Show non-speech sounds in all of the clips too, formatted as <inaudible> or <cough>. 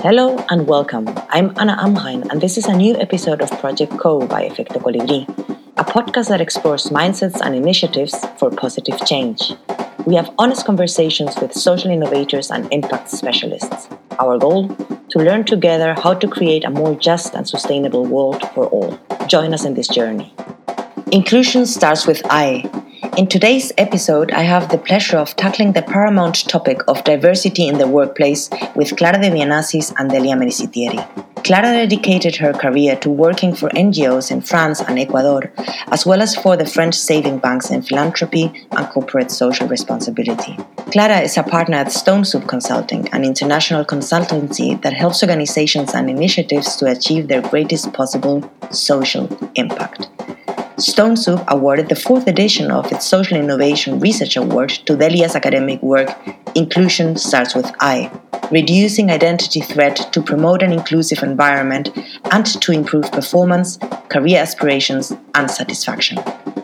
Hello and welcome. I'm Anna Amhain, and this is a new episode of Proyecto Co by Efecto Colibri, a podcast that explores mindsets and initiatives for positive change. We have honest conversations with social innovators and impact specialists. Our goal? To learn together how to create a more just and sustainable world for all. Join us in this journey. Inclusion starts with I. In today's episode, I have the pleasure of tackling the paramount topic of diversity in the workplace with Clara de Bienassis and Delia Mericitieri. Clara dedicated her career to working for NGOs in France and Ecuador, as well as for the French saving banks in philanthropy and corporate social responsibility. Clara is a partner at Stone Soup Consulting, an international consultancy that helps organizations and initiatives to achieve their greatest possible social impact. Stone Soup awarded the fourth edition of its Social Innovation Research Award to Delia's academic work, Inclusion Starts with I, reducing identity threat to promote an inclusive environment and to improve performance, career aspirations, and satisfaction.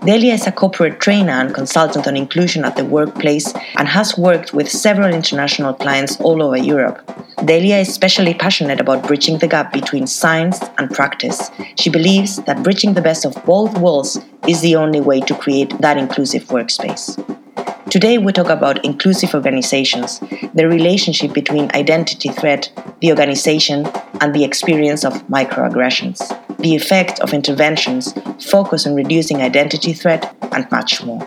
Delia is a corporate trainer and consultant on inclusion at the workplace and has worked with several international clients all over Europe. Delia is especially passionate about bridging the gap between science and practice. She believes that bridging the best of both worlds is the only way to create that inclusive workspace. Today, we talk about inclusive organizations, the relationship between identity threat, the organization, and the experience of microaggressions, the effect of interventions, focus on reducing identity threat, and much more.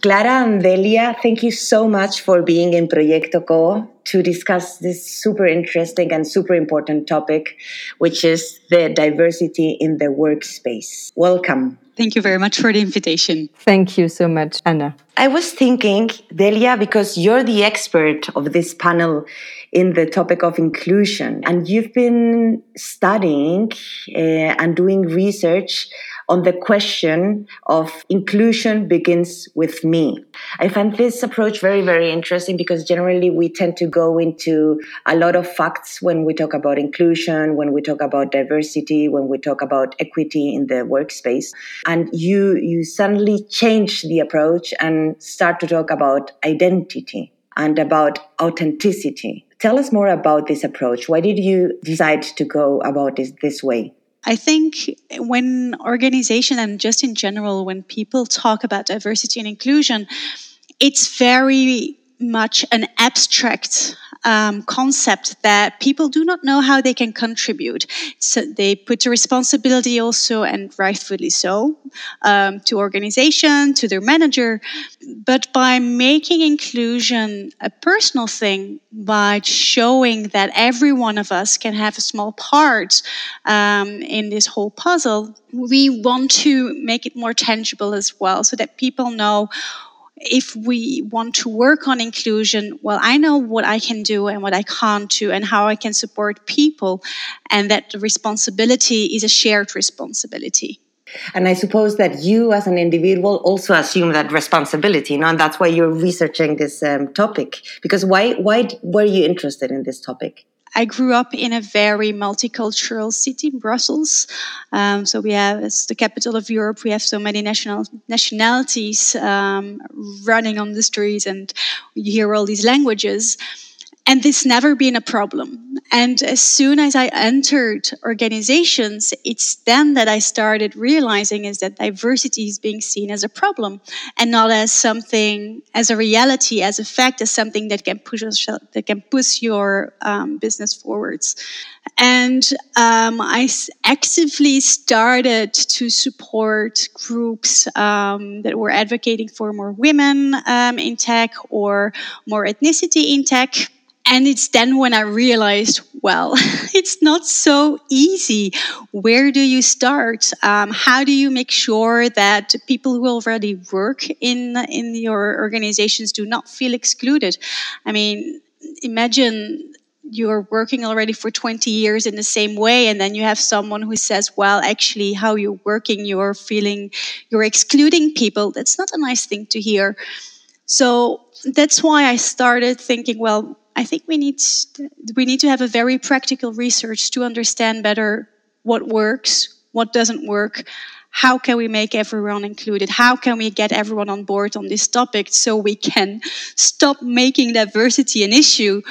Clara and Delia, thank you so much for being in Proyecto Co to discuss this super interesting and super important topic, which is the diversity in the workspace. Welcome. Thank you very much for the invitation. Thank you so much, Anna. I was thinking, Delia, because you're the expert of this panel in the topic of inclusion, and you've been studying uh, and doing research on the question of inclusion begins with me. I find this approach very, very interesting because generally we tend to go into a lot of facts when we talk about inclusion, when we talk about diversity, when we talk about equity in the workspace. And you, you suddenly change the approach and start to talk about identity and about authenticity. Tell us more about this approach. Why did you decide to go about this this way? I think when organization and just in general, when people talk about diversity and inclusion, it's very much an abstract um, concept that people do not know how they can contribute. So they put the responsibility also, and rightfully so, um, to organization, to their manager. But by making inclusion a personal thing, by showing that every one of us can have a small part um, in this whole puzzle, we want to make it more tangible as well, so that people know if we want to work on inclusion, well, I know what I can do and what I can't do and how I can support people, and that the responsibility is a shared responsibility. And I suppose that you, as an individual, also assume that responsibility, you know, and that's why you're researching this um, topic. Because why, why were you interested in this topic? I grew up in a very multicultural city, Brussels. Um, so we have, it's the capital of Europe. We have so many national nationalities um, running on the streets, and you hear all these languages. And this never been a problem. And as soon as I entered organizations, it's then that I started realizing is that diversity is being seen as a problem and not as something, as a reality, as a fact, as something that can push us, that can push your um, business forwards. And um, I actively started to support groups um, that were advocating for more women um, in tech or more ethnicity in tech and it's then when I realized, well, <laughs> it's not so easy. Where do you start? Um, how do you make sure that people who already work in in your organizations do not feel excluded? I mean, imagine you're working already for 20 years in the same way and then you have someone who says well actually how you're working you're feeling you're excluding people that's not a nice thing to hear so that's why i started thinking well I think we need we need to have a very practical research to understand better what works, what doesn't work, how can we make everyone included? How can we get everyone on board on this topic so we can stop making diversity an issue,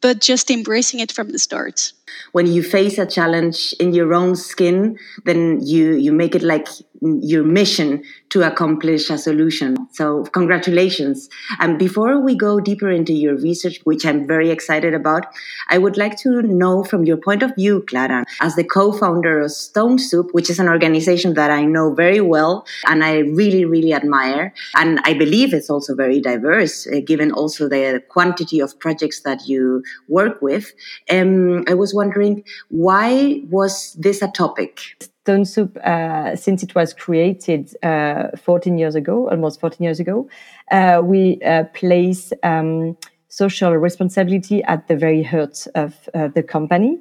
but just embracing it from the start when you face a challenge in your own skin then you you make it like your mission to accomplish a solution. So congratulations. And before we go deeper into your research which i'm very excited about i would like to know from your point of view clara as the co-founder of stone soup which is an organization that i know very well and i really really admire. And i believe it's also very diverse uh, given also the quantity of projects that you work with. Um, i was wondering why was this a topic? Stone Soup, uh, since it was created uh, 14 years ago, almost 14 years ago, uh, we uh, place um, social responsibility at the very heart of uh, the company.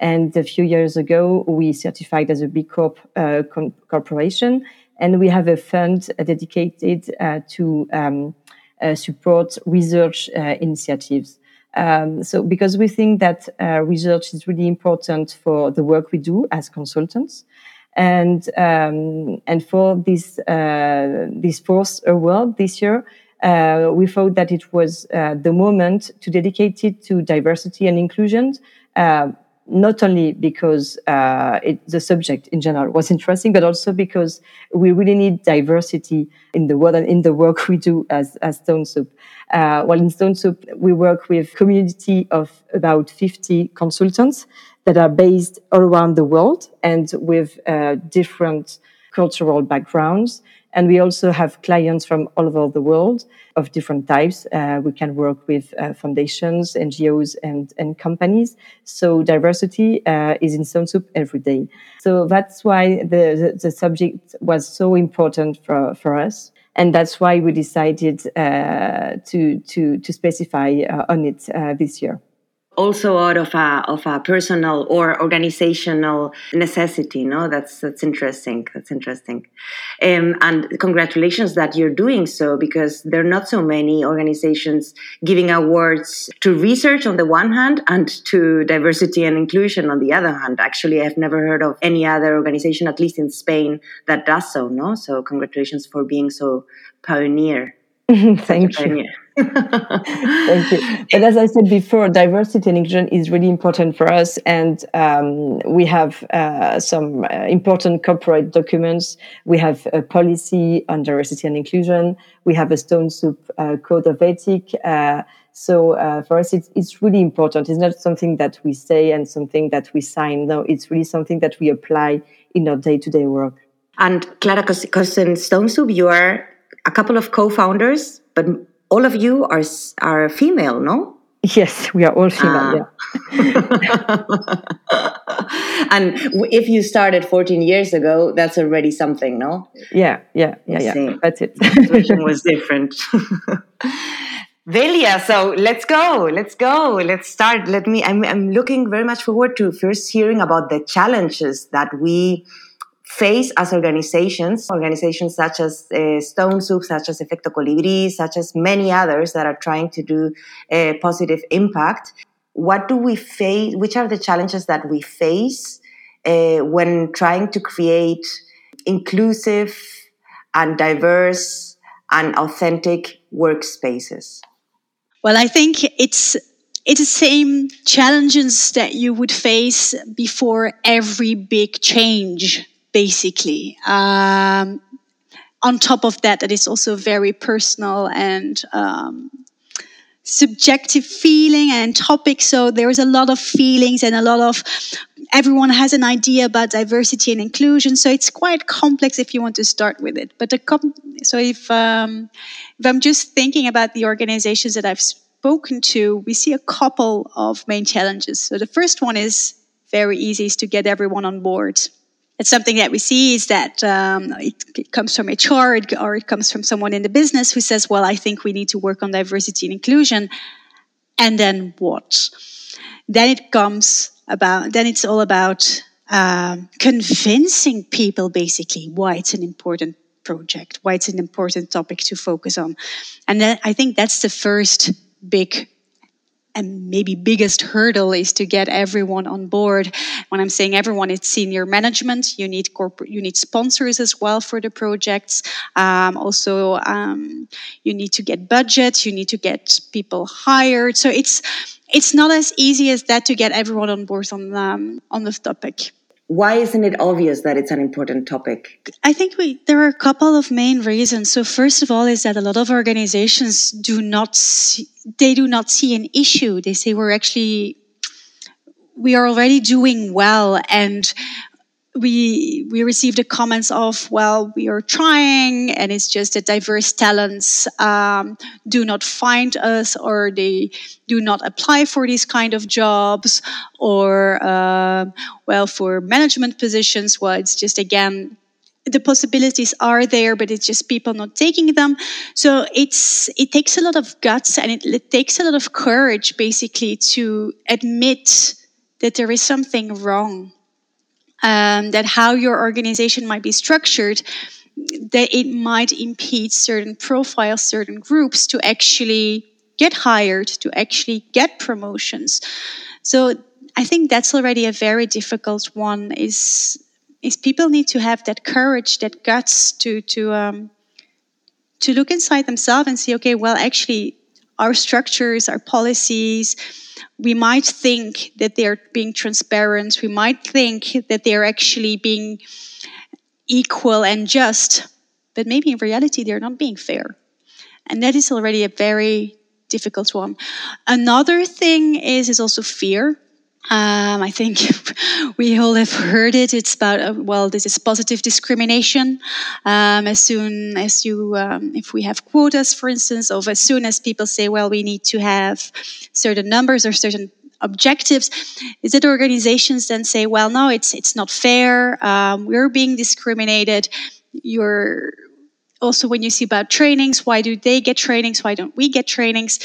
And a few years ago, we certified as a B Corp uh, com- corporation, and we have a fund dedicated to um, support research initiatives. Um, so because we think that uh, research is really important for the work we do as consultants, and um, and for this uh, this fourth award this year, uh, we thought that it was uh, the moment to dedicate it to diversity and inclusion. Not only because uh, it, the subject in general was interesting, but also because we really need diversity in the world and in the work we do as, as Stone Soup. Uh, well, in Stone Soup, we work with community of about 50 consultants that are based all around the world and with uh, different cultural backgrounds. And we also have clients from all over the world of different types. Uh, we can work with uh, foundations, NGOs, and, and companies. So diversity uh, is in Soup every day. So that's why the, the, the, subject was so important for, for us. And that's why we decided uh, to, to, to specify uh, on it uh, this year also out of a of a personal or organizational necessity. No, that's that's interesting. That's interesting, um, and congratulations that you're doing so because there are not so many organizations giving awards to research on the one hand and to diversity and inclusion on the other hand. Actually, I've never heard of any other organization, at least in Spain, that does so. No, so congratulations for being so pioneer. <laughs> Thank you. <laughs> Thank you. But as I said before, diversity and inclusion is really important for us, and um, we have uh, some uh, important corporate documents. We have a policy on diversity and inclusion. We have a Stone Soup uh, code of ethic. Uh, so uh, for us, it's, it's really important. It's not something that we say and something that we sign. No, it's really something that we apply in our day-to-day work. And Clara Cossen Stone Soup, you are a couple of co-founders, but all of you are are female, no? Yes, we are all female. Ah. Yeah. <laughs> and if you started 14 years ago, that's already something, no? Yeah, yeah, yeah, yeah. That's it. The situation was different. <laughs> Delia, so let's go, let's go, let's start. Let me. I'm, I'm looking very much forward to first hearing about the challenges that we face as organizations, organizations such as uh, Stone Soup, such as Efecto Colibri, such as many others that are trying to do a positive impact. What do we face? Which are the challenges that we face uh, when trying to create inclusive and diverse and authentic workspaces? Well, I think it's it's the same challenges that you would face before every big change basically. Um, on top of that, that is also very personal and um, subjective feeling and topic. So there's a lot of feelings and a lot of everyone has an idea about diversity and inclusion. So it's quite complex if you want to start with it. But the so if um, if I'm just thinking about the organizations that I've spoken to, we see a couple of main challenges. So the first one is very easy is to get everyone on board it's something that we see is that um, it, it, comes from HR or it comes from someone in the business who says, well, I think we need to work on diversity and inclusion. And then what? Then it comes about, then it's all about um, convincing people basically why it's an important project, why it's an important topic to focus on. And then I think that's the first big and maybe biggest hurdle is to get everyone on board. When I'm saying everyone, it's senior management. You need corporate, you need sponsors as well for the projects. Um, also, um, you need to get budget. You need to get people hired. So it's it's not as easy as that to get everyone on board on um, on this topic. Why isn't it obvious that it's an important topic? I think we, there are a couple of main reasons. So first of all is that a lot of organizations do not see, they do not see an issue. They say we're actually we are already doing well and we we received the comments of well we are trying and it's just that diverse talents um, do not find us or they do not apply for these kind of jobs or uh, well for management positions. Well it's just again the possibilities are there but it's just people not taking them. So it's it takes a lot of guts and it, it takes a lot of courage basically to admit that there is something wrong um, that how your organization might be structured that it might impede certain profiles certain groups to actually get hired to actually get promotions. So i think that's already a very difficult one is is people need to have that courage that guts to to um, to look inside themselves and see okay well actually our structures our policies we might think that they're being transparent. We might think that they're actually being equal and just, but maybe in reality they're not being fair. And that is already a very difficult one. Another thing is is also fear. Um, I think <laughs> we all have heard it. It's about uh, well, this is positive discrimination. Um, as soon as you, um, if we have quotas, for instance, of as soon as people say, well, we need to have certain numbers or certain objectives, is that organizations then say, well, no, it's it's not fair. Um, we're being discriminated. You're also when you see about trainings, why do they get trainings? Why don't we get trainings?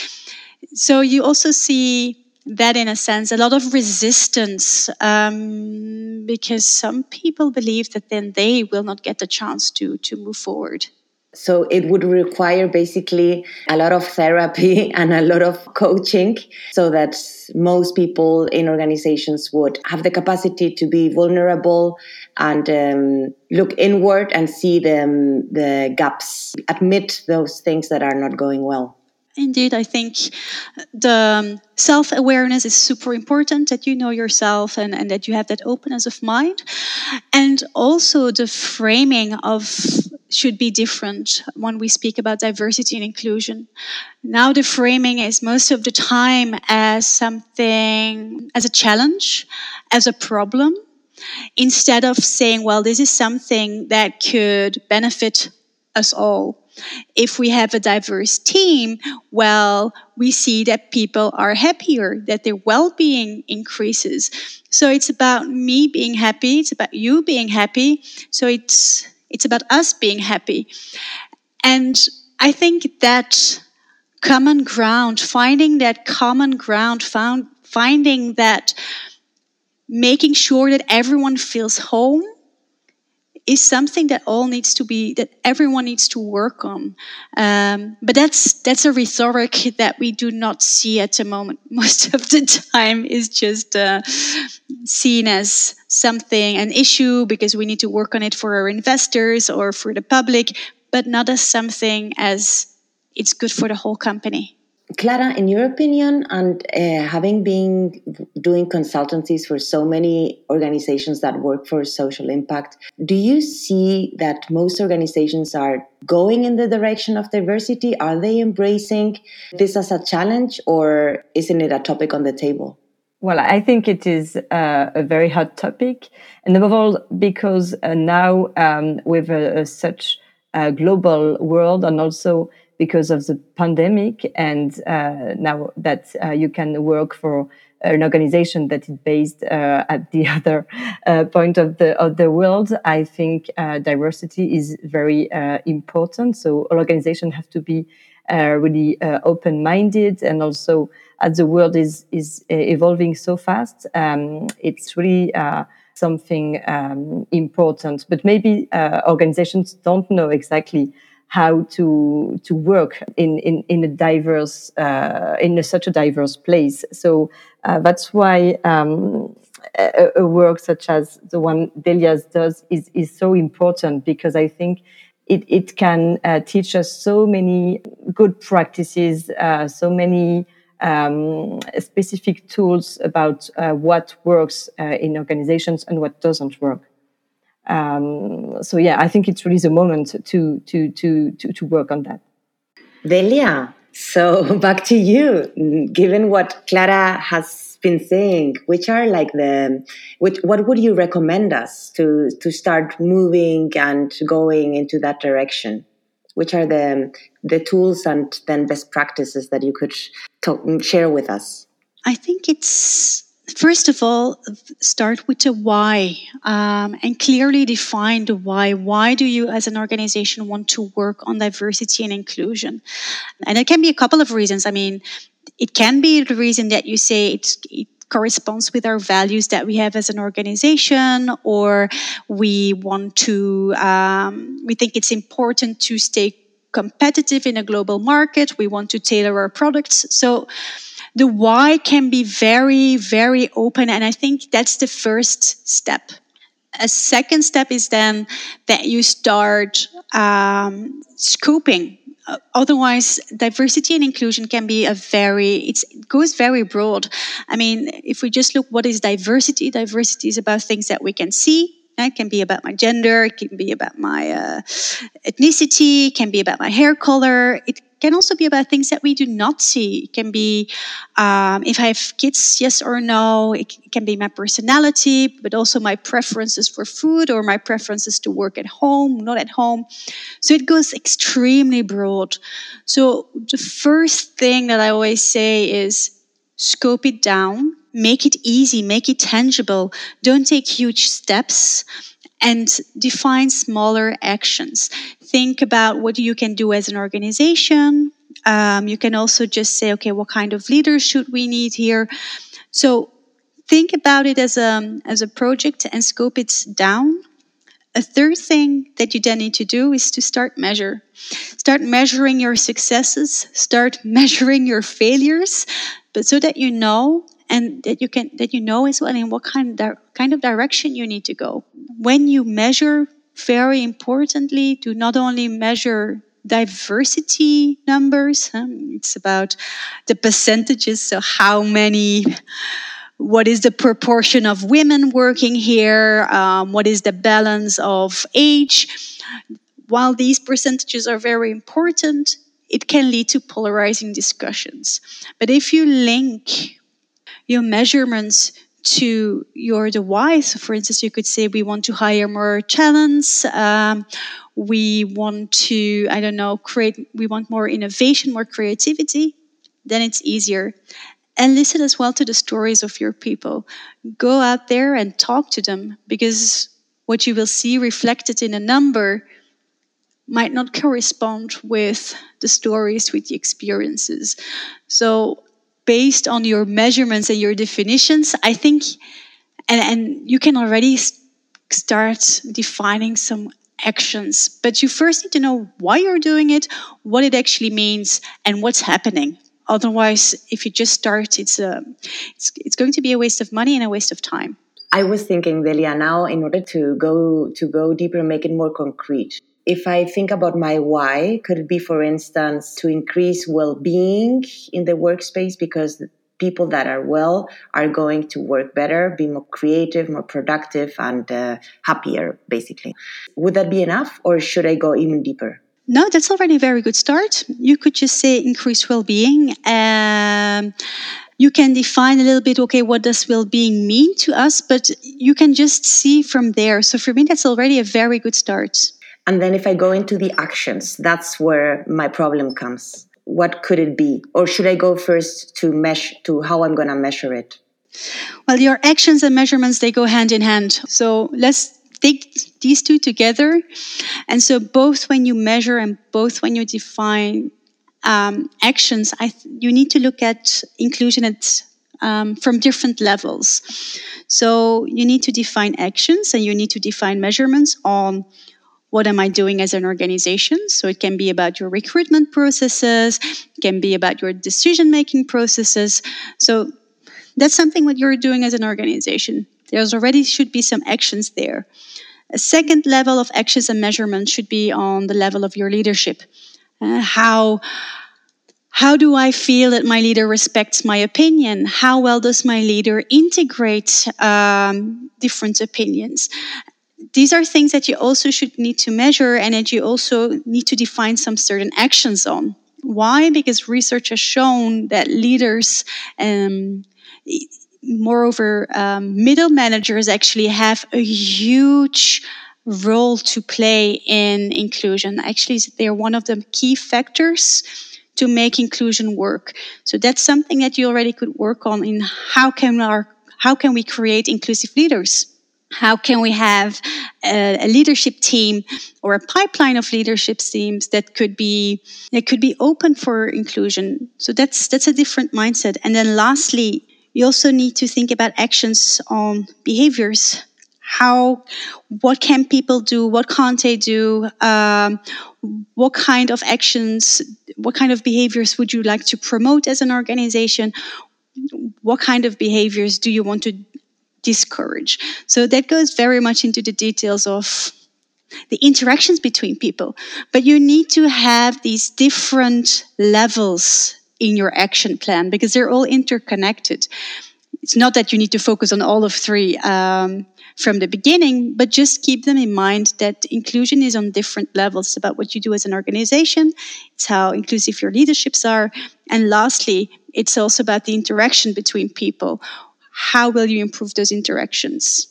So you also see that in a sense a lot of resistance um, because some people believe that then they will not get the chance to to move forward so it would require basically a lot of therapy <laughs> and a lot of coaching so that most people in organizations would have the capacity to be vulnerable and um, look inward and see the, the gaps, admit those things that are not going well. Indeed, I think the um, self awareness is super important that you know yourself and, and that you have that openness of mind. And also, the framing of should be different when we speak about diversity and inclusion. Now, the framing is most of the time as something, as a challenge, as a problem, instead of saying, well, this is something that could benefit us all if we have a diverse team, well, we see that people are happier, that their well being increases. So it's about me being happy, it's about you being happy. So it's, it's about us being happy. And I think that common ground, finding that common ground, found, finding that making sure that everyone feels home is something that all needs to be that everyone needs to work on. Um, but that's that's a rhetoric that we do not see at the moment. <laughs> Most of the time is just uh, seen as something an issue because we need to work on it for our investors or for the public, but not as something as it's good for the whole company. Clara, in your opinion, and uh, having been doing consultancies for so many organizations that work for social impact, do you see that most organizations are going in the direction of diversity? Are they embracing this as a challenge, or isn't it a topic on the table? Well, I think it is uh, a very hot topic, and above all, because uh, now um, with such a global world and also because of the pandemic and uh, now that uh, you can work for an organization that is based uh, at the <laughs> other uh, point of the of the world i think uh, diversity is very uh, important. So all organizations have to be really open minded and also as the world is is evolving so fast um, it's really something um, important. But maybe organizations don't know exactly how to to work in in, in a diverse uh, in a, such a diverse place. So uh, that's why um, a, a, work such as the one Delias does is is so important because I think. It, it can uh, teach us so many good practices, uh, so many um, specific tools about uh, what works uh, in organizations and what doesn't work. Um, so yeah, I think it's really the moment to to to to, to work on that. Delia, so <laughs> back to you. Given what Clara has been saying, which are like the, which, what would you recommend us to to start moving and going into that direction? Which are the the tools and then best practices that you could talk, share with us? I think it's first of all start with the why um, and clearly define the why. Why do you as an organization want to work on diversity and inclusion? And it can be a couple of reasons. I mean it can be the reason that you say it corresponds with our values that we have as an organization or we want to um, we think it's important to stay competitive in a global market. We want to tailor our products. So the why can be very, very open. And I think that's the first step. A second step is then that you start um, scoping. Uh, otherwise, diversity and inclusion can be a very, it goes very broad. I mean, if we just look what is diversity, diversity is about things that we can see, it can be about my gender, it can be about my uh, ethnicity, it can be about my hair color. It can also be about things that we do not see. It can be um, if I have kids, yes or no. It can be my personality, but also my preferences for food or my preferences to work at home, not at home. So it goes extremely broad. So the first thing that I always say is scope it down, make it easy, make it tangible. Don't take huge steps and define smaller actions. Think about what you can do as an organization. Um, you can also just say, okay, what kind of leaders should we need here? So think about it as a, as a project and scope it down. A third thing that you then need to do is to start measure. Start measuring your successes, start <laughs> measuring your failures, but so that you know and that you can that you know as well in what kind of, kind of direction you need to go. When you measure very importantly to not only measure diversity numbers um, it's about the percentages so how many what is the proportion of women working here um, what is the balance of age. While these percentages are very important it can lead to polarizing discussions. But if you link your measurements to your. So, for instance, you could say we want to hire more talents. Um, we want to, I don't know, create. We want more innovation, more creativity. Then it's easier. And listen as well to the stories of your people. Go out there and talk to them because what you will see reflected in a number might not correspond with the stories, with the experiences. So based on your measurements and your definitions, I think, and, and you can already start defining some actions. But you first need to know why you're doing it, what it actually means, and what's happening. Otherwise, if you just start, it's a, it's, it's going to be a waste of money and a waste of time. I was thinking, Delia, now in order to go to go deeper, and make it more concrete if I think about my why, could it be, for instance, to increase well being in the workspace because people that are well are going to work better, be more creative, more productive, and uh, happier, basically. Would that be enough, or should I go even deeper? No, that's already a very good start. You could just say increased well being. Um, you can define a little bit okay what does well-being mean to us but you can just see from there so for me that's already a very good start and then if I go into the actions, that's where my problem comes. What could it be? Or should I go first to mesh to how I'm going to measure it? Well, your actions and measurements, they go hand in hand. So let's take these two together. And so both when you measure and both when you define um, actions, th- you need to look at inclusion at um, from different levels. So you need to define actions and you need to define measurements on what am I doing as an organization? So it can be about your recruitment processes, it can be about your decision making processes. So that's something what you're doing as an organization. There's already should be some actions there. A second level of actions and measurement should be on the level of your leadership. Uh, how how do I feel that my leader respects my opinion? How well does my leader integrate um, different opinions? These are things that you also should need to measure and that you also need to define some certain actions on. Why? Because research has shown that leaders, um, moreover, um, middle managers actually have a huge role to play in inclusion. Actually, they're one of the key factors to make inclusion work. So that's something that you already could work on in how can our how can we create inclusive leaders? How can we have a, leadership team or a pipeline of leadership teams that could be that could be open for inclusion? So that's that's a different mindset. And then lastly, you also need to think about actions on behaviors how what can people do what can't they do um, what kind of actions what kind of behaviors would you like to promote as an organization what kind of behaviors do you want to discourage so that goes very much into the details of the interactions between people but you need to have these different levels in your action plan because they're all interconnected it's not that you need to focus on all of three um, from the beginning, but just keep them in mind that inclusion is on different levels. It's about what you do as an organization, it's how inclusive your leaderships are. And lastly, it's also about the interaction between people. How will you improve those interactions?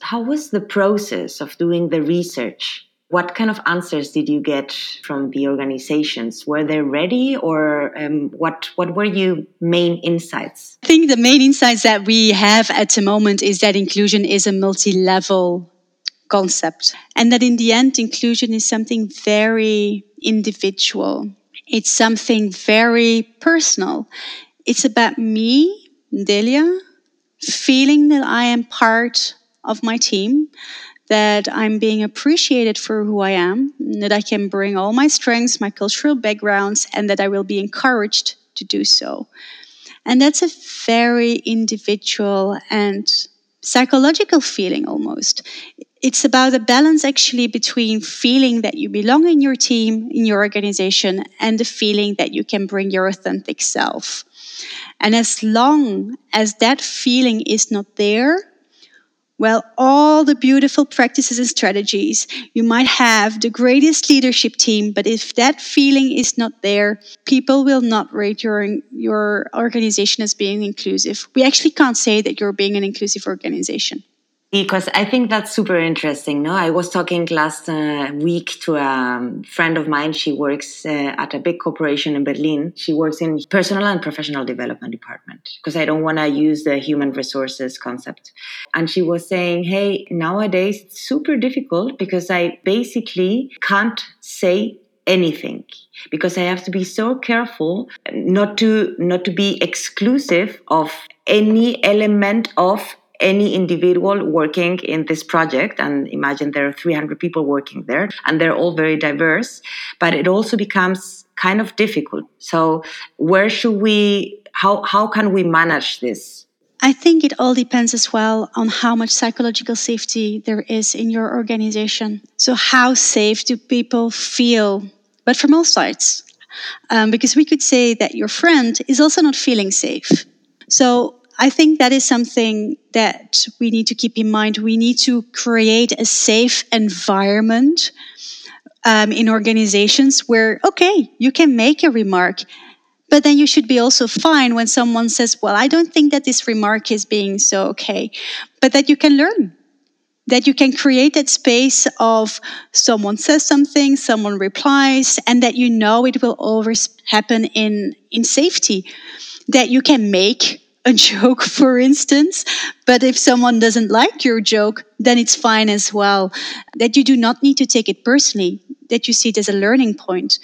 How was the process of doing the research? What kind of answers did you get from the organizations? Were they ready, or um, what? What were your main insights? I think the main insights that we have at the moment is that inclusion is a multi-level concept, and that in the end, inclusion is something very individual. It's something very personal. It's about me, Delia, feeling that I am part of my team, that I'm being appreciated for who I am, that I can bring all my strengths, my cultural backgrounds, and that I will be encouraged to do so. And that's a very individual and psychological feeling almost. It's about a balance actually between feeling that you belong in your team, in your organization, and the feeling that you can bring your authentic self. And as long as that feeling is not there, well, all the beautiful practices and strategies, you might have the greatest leadership team, but if that feeling is not there, people will not rate your, your organization as being inclusive. We actually can't say that you're being an inclusive organization because I think that's super interesting. No, I was talking last uh, week to a friend of mine. She works uh, at a big corporation in Berlin. She works in personal and professional development department because I don't want to use the human resources concept. And she was saying, "Hey, nowadays it's super difficult because I basically can't say anything because I have to be so careful not to not to be exclusive of any element of any individual working in this project and imagine there are 300 people working there and they're all very diverse but it also becomes kind of difficult so where should we how how can we manage this I think it all depends as well on how much psychological safety there is in your organization. So, how safe do people feel? But from all sides. Um, because we could say that your friend is also not feeling safe. So, I think that is something that we need to keep in mind. We need to create a safe environment um, in organizations where, okay, you can make a remark, but then you should be also fine when someone says, well, I don't think that this remark is being so okay, but that you can learn. That you can create that space of someone says something, someone replies, and that you know it will always happen in, in safety. That you can make a <laughs> joke, for instance. But if someone doesn't like your joke, then it's fine as well. That you do not need to take it personally, that you see it as a learning point.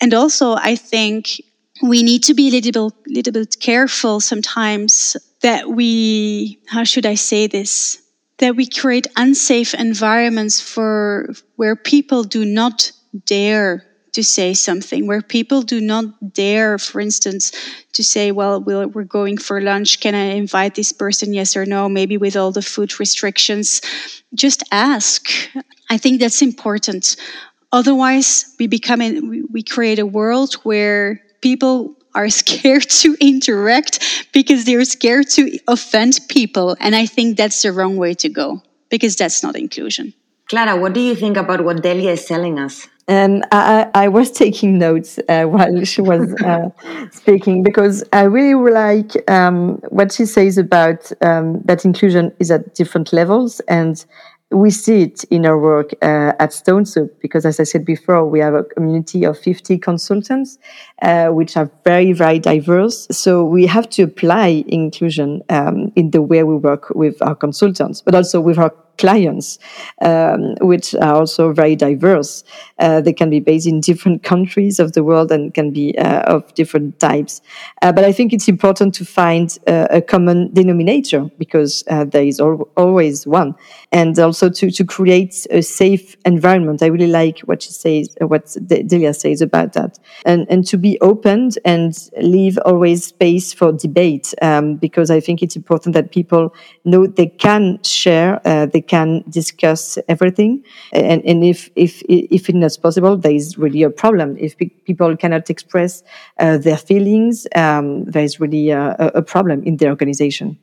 And also, I think we need to be a little bit, little bit careful sometimes that we, how should I say this? That we create unsafe environments for where people do not dare to say something where people do not dare, for instance, to say, well, we're going for lunch. Can I invite this person? Yes or no? Maybe with all the food restrictions. Just ask. I think that's important. Otherwise, we become in, we create a world where people are <laughs> scared to interact because they're scared to offend people. And I think that's the wrong way to go because that's not inclusion. Clara, what do you think about what Delia is telling us? And I, I was taking notes uh, while she was uh, <laughs> speaking because I really like um, what she says about um, that inclusion is at different levels and we see it in our work uh, at Stone Soup because, as I said before, we have a community of 50 consultants, uh, which are very, very diverse. So we have to apply inclusion um, in the way we work with our consultants, but also with our clients, um, which are also very diverse. Uh, they can be based in different countries of the world and can be uh, of different types. Uh, but I think it's important to find uh, a common denominator because uh, there is al- always one, and also to to create a safe environment. I really like what she says, uh, what Delia says about that, and and to be open and leave always space for debate um, because I think it's important that people know they can share, they can discuss everything. And, and if, if, if it's not possible, there is really a problem. If pe- people cannot express uh, their feelings, um, there is really a, a, problem in the organization.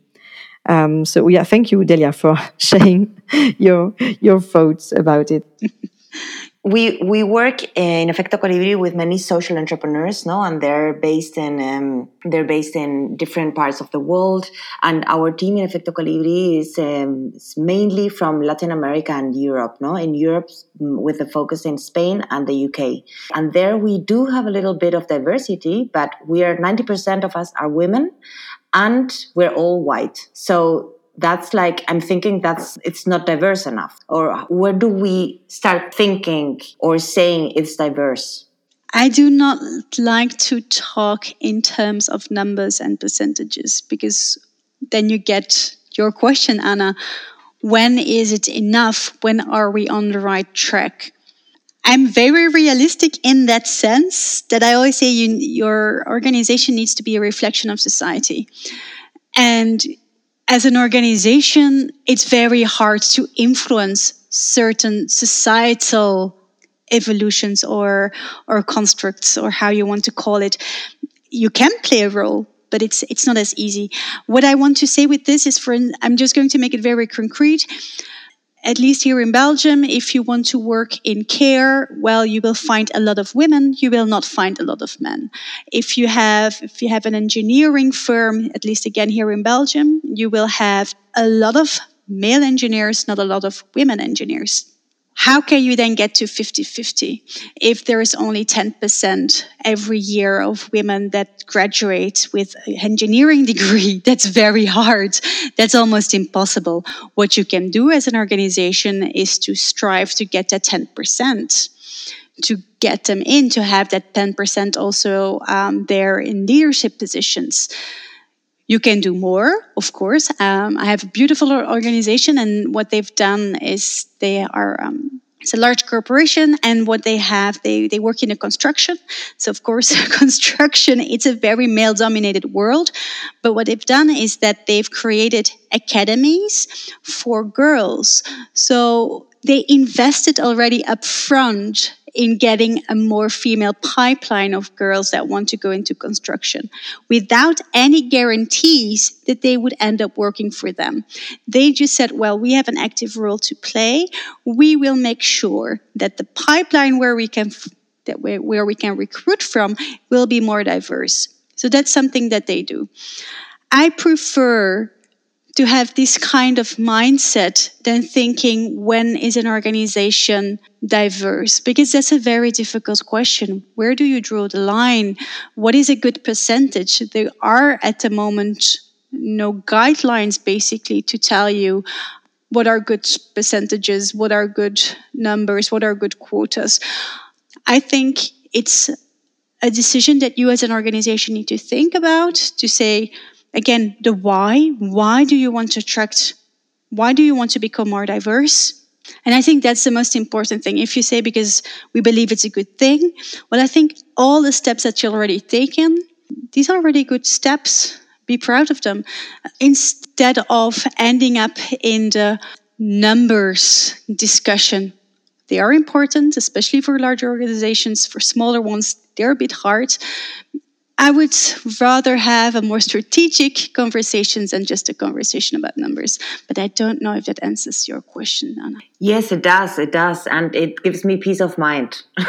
Um, so yeah, thank you, Delia, for <laughs> sharing your your thoughts about it. <laughs> we we work in Efecto Colibri with many social entrepreneurs, no, and they're based in um, they're based in different parts of the world. And our team in Efecto Colibri is, um, is mainly from Latin America and Europe, no, in Europe mm, with a focus in Spain and the UK. And there we do have a little bit of diversity, but we are ninety percent of us are women, and we're all white. So that's like i'm thinking that's it's not diverse enough. Or where do we start thinking or saying it's diverse? I do not like to talk in terms of numbers and percentages because then you get your question anna. When is it enough? When are we on the right track? I'm very realistic in that sense that I always say you, your organization needs to be a reflection of society. And as an organization, it's very hard to influence certain societal evolutions or or constructs or how you want to call it. You can play a role, but it's it's not as easy. What I want to say with this is, for I'm just going to make it very concrete at least here in Belgium, if you want to work in care, well, you will find a lot of women. You will not find a lot of men. If you have, if you have an engineering firm, at least again here in Belgium, you will have a lot of male engineers, not a lot of women engineers. How can you then get to 50 50 if there is only 10% every year of women that graduate with engineering <laughs> degree? That's very hard. That's almost impossible. What you can do as an organization is to strive to get that 10% to get them in to have that 10% also um, there in leadership positions you can do more, of course. Um, I have a beautiful organization, and what they've done is they are. Um, it's a large corporation, and what they have, they, they work in a construction. So, of course, <laughs> construction, it's a very male dominated world. But what they've done is that they've created academies for girls. So, they invested already up front in getting a more female pipeline of girls that want to go into construction without any guarantees that they would end up working for them. They just said, well, we have an active role to play. We will make sure that the pipeline where we can that where, where we can recruit from will be more diverse. So that's something that they do. I prefer to have this kind of mindset than thinking when is an organization diverse? Because that's a very difficult question. Where do you draw the line? What is a good percentage? There are at the moment no guidelines basically to tell you what are good percentages what are good numbers what are good quotas. I think it's a decision that you as an organization need to think about to say again, the why. Why do you want to attract? Why do you want to become more diverse? And I think that's the most important thing. If you say because we believe it's a good thing, well, I think all the steps that you've already taken, these are already good steps. Be proud of them. Instead of ending up in the numbers discussion, they are important, especially for larger organizations. For smaller ones, they're a bit hard I would rather have a more strategic conversations than just a conversation about numbers. But I don't know if that answers your question, Anna. Yes, it does. It does. And it gives me peace of mind. <laughs>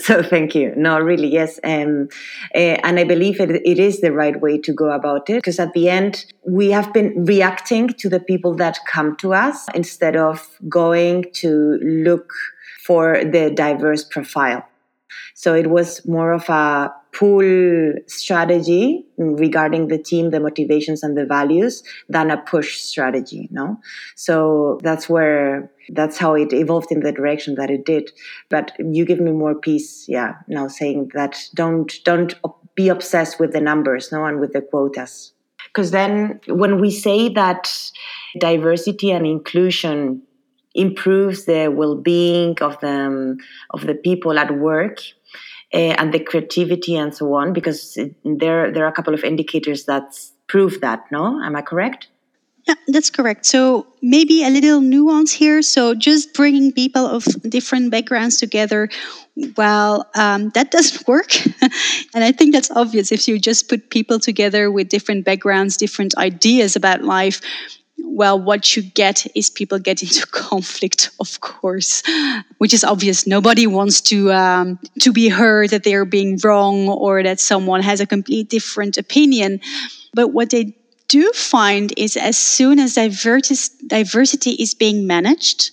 so thank you. No, really, yes. Um, uh, and I believe it, it is the right way to go about it because at the end, we have been reacting to the people that come to us instead of going to look for the diverse profile. So it was more of a pull strategy regarding the team, the motivations and the values than a push strategy, no? So that's where, that's how it evolved in the direction that it did. But you give me more peace, yeah, now saying that don't, don't be obsessed with the numbers, no, and with the quotas. Because then when we say that diversity and inclusion improves the well-being of the of the people at work uh, and the creativity and so on because there there are a couple of indicators that prove that no am i correct yeah, that's correct. So maybe a little nuance here. So just bringing people of different backgrounds together, well, um, that <laughs> doesn't work. and I think that's obvious if you just put people together with different backgrounds, different ideas about life well, what you get is people get into <laughs> conflict, of course, which is obvious. Nobody wants to um, to be heard that they are being wrong or that someone has a complete different opinion. But what they do find is as soon as diversity is being managed,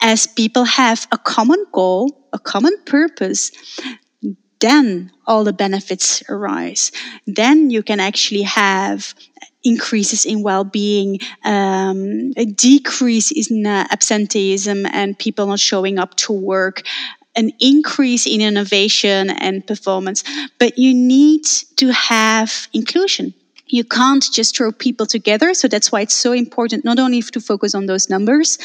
as people have a common goal, a common purpose, then all the benefits arise. Then you can actually have increases in well-being, um, a decrease in uh, absenteeism and people not showing up to work, an increase in innovation and performance. But you need to have inclusion. You can't just throw people together. So that's why it's so important not only to focus on those numbers,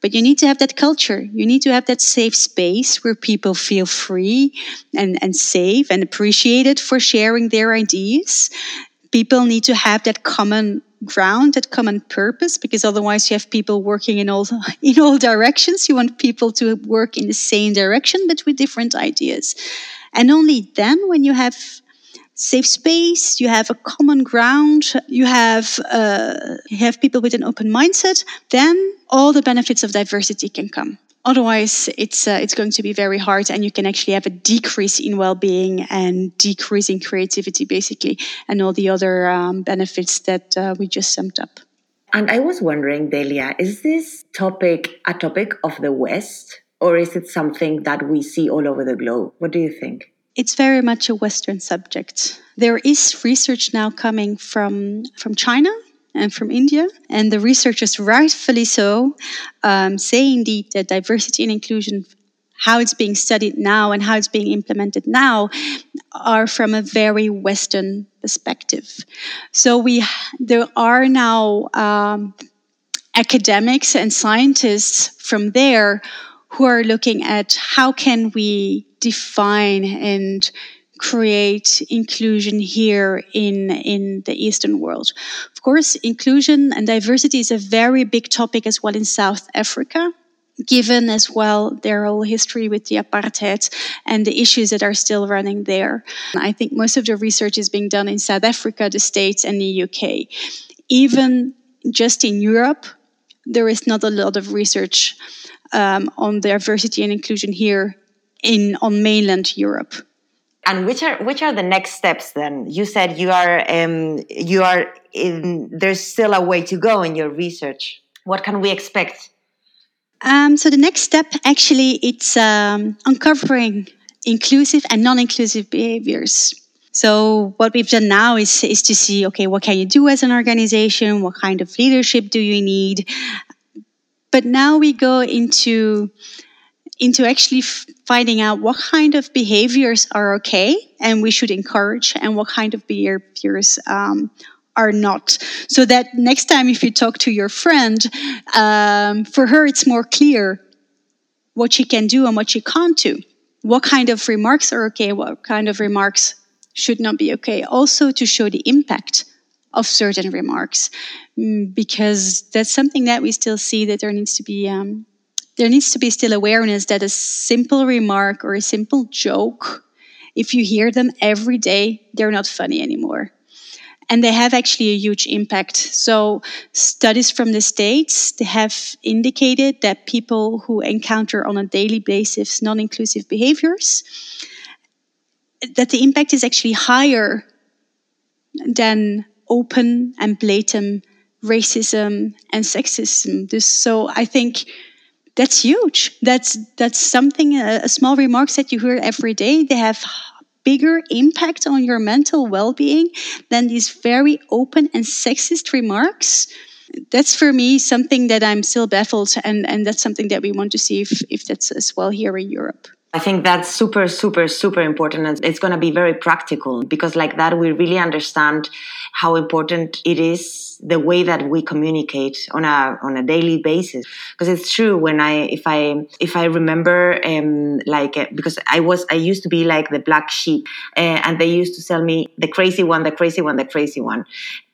but you need to have that culture. You need to have that safe space where people feel free and, and safe and appreciated for sharing their ideas people need to have that common ground, that common purpose, because otherwise you have people working in all <laughs> in all directions. You want people to work in the same direction, but with different ideas. And only then, when you have safe space, you have a common ground, you have uh, you have people with an open mindset, then all the benefits of diversity can come. Otherwise, it's uh, it's going to be very hard, and you can actually have a decrease in well-being and decrease in creativity, basically, and all the other um, benefits that uh, we just summed up. And I was wondering, Delia, is this topic a topic of the West, or is it something that we see all over the globe? What do you think? It's very much a Western subject. There is research now coming from from China and from India. And the researchers, rightfully so, um, say indeed that diversity and inclusion, how it's being studied now and how it's being implemented now, are from a very Western perspective. So we there are now um, academics and scientists from there who are looking at how can we define and create inclusion here in, in the Eastern world. Of course, inclusion and diversity is a very big topic as well in South Africa given as well their whole history with the apartheid and the issues that are still running there. I think most of the research is being done in South Africa, the States, and the UK. Even just in Europe, there is not a lot of research um, on diversity and inclusion here in on mainland Europe. And which are which are the next steps then? You said you are um, you are in. There's still a way to go in your research. What can we expect? Um, so the next step, actually, it's um, uncovering inclusive and non-inclusive behaviors. So what we've done now is is to see, okay, what can you do as an organization? What kind of leadership do you need? But now we go into into actually finding out what kind of behaviors are okay and we should encourage and what kind of behaviors um, are not. So that next time if you talk to your friend, um, for her it's more clear what she can do and what she can't do. What kind of remarks are okay, what kind of remarks should not be okay. Also to show the impact of certain remarks, mm, because that's something that we still see that there needs to be um, there needs to be still awareness that a simple remark or a simple joke if you hear them every day, they're not funny anymore. And they have actually a huge impact. So studies from the States, have indicated that people who encounter on a daily basis non-inclusive behaviors, that the impact is actually higher than open and blatant racism and sexism. This, so I think that's huge. That's that's something a, a small remarks that you hear every day. They have bigger impact on your mental well-being than these very open and sexist remarks that's for me something that i'm still baffled and and that's something that we want to see if if that's as well here in europe I think that's super, super, super important. And it's going to be very practical because like that, we really understand how important it is the way that we communicate on a, on a daily basis. Because it's true when I, if I, if I remember, um, like, uh, because I was, I used to be like the black sheep uh, and they used to tell me the crazy one, the crazy one, the crazy one.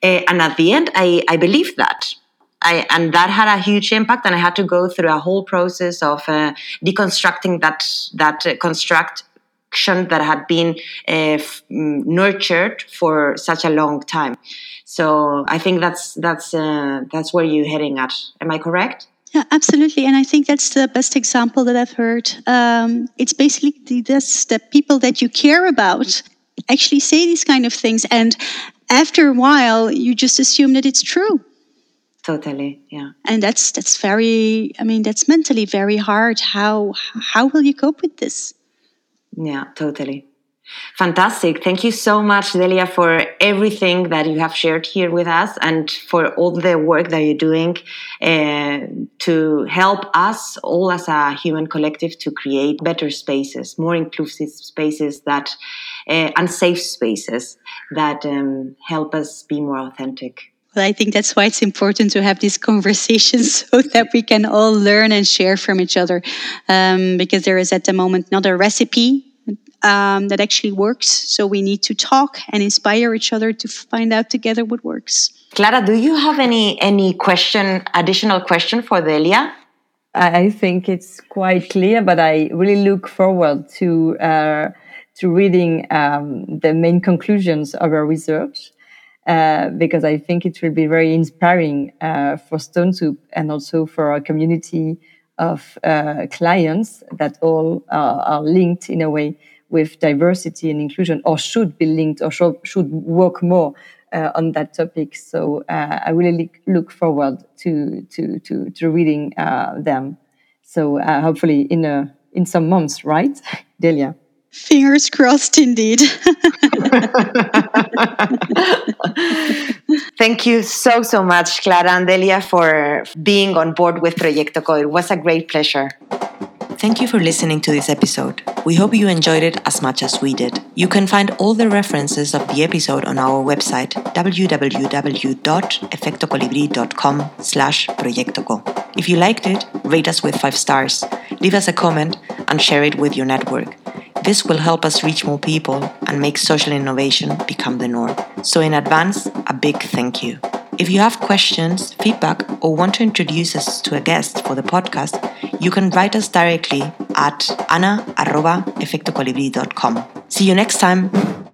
Uh, and at the end, I, I believed that I, and that had a huge impact and i had to go through a whole process of uh, deconstructing that that uh, construction that had been uh, f- mm, nurtured for such a long time so i think that's that's uh, that's where you're heading at am i correct yeah, absolutely. And I think that's the best example that I've heard. Um, it's basically this the people that you care about actually say these kind of things. And after a while, you just assume that it's true totally yeah. And that's that's very i mean that's mentally very hard. How how will you cope with this? Yeah totally. Fantastic. Thank you so much delia for everything that you have shared here with us and for all the work that you're doing uh, to help us all as a human collective to create better spaces more inclusive spaces that uh, and safe spaces that um, help us be more authentic well, I think that's why it's important to have these <laughs> conversations so that we can all learn and share from each other. Um, because there is at the moment not a recipe um, that actually works. So we need to talk and inspire each other to find out together what works. Clara, do you have any any question, additional question for Delia? I think it's quite clear, but I really look forward to uh, to reading um, the main conclusions of our research. Uh, because I think it will be very inspiring uh, for Stone Soup and also for our community of uh, clients that all are linked in a way with diversity and inclusion, or should be linked, or should, should work more uh, on that topic. So uh, I really look forward to to to, to reading them. So hopefully in a in some months, right, <laughs> Delia? Fingers crossed, indeed. <laughs> Thank you so, so much, Clara and Delia, for being on board with Proyecto Co. It was a great pleasure. Thank you for listening to this episode. We hope you enjoyed it as much as we did. You can find all the references of the episode on our website www.efectocolibri.com slash proyectoco. If you liked it, rate us with 5 stars, leave us a comment, and share it with your network. This will help us reach more people and make social innovation become the norm. So, in advance, a big thank you. If you have questions, feedback, or want to introduce us to a guest for the podcast, you can write us directly at ana.efectocolibri.com. See you next time!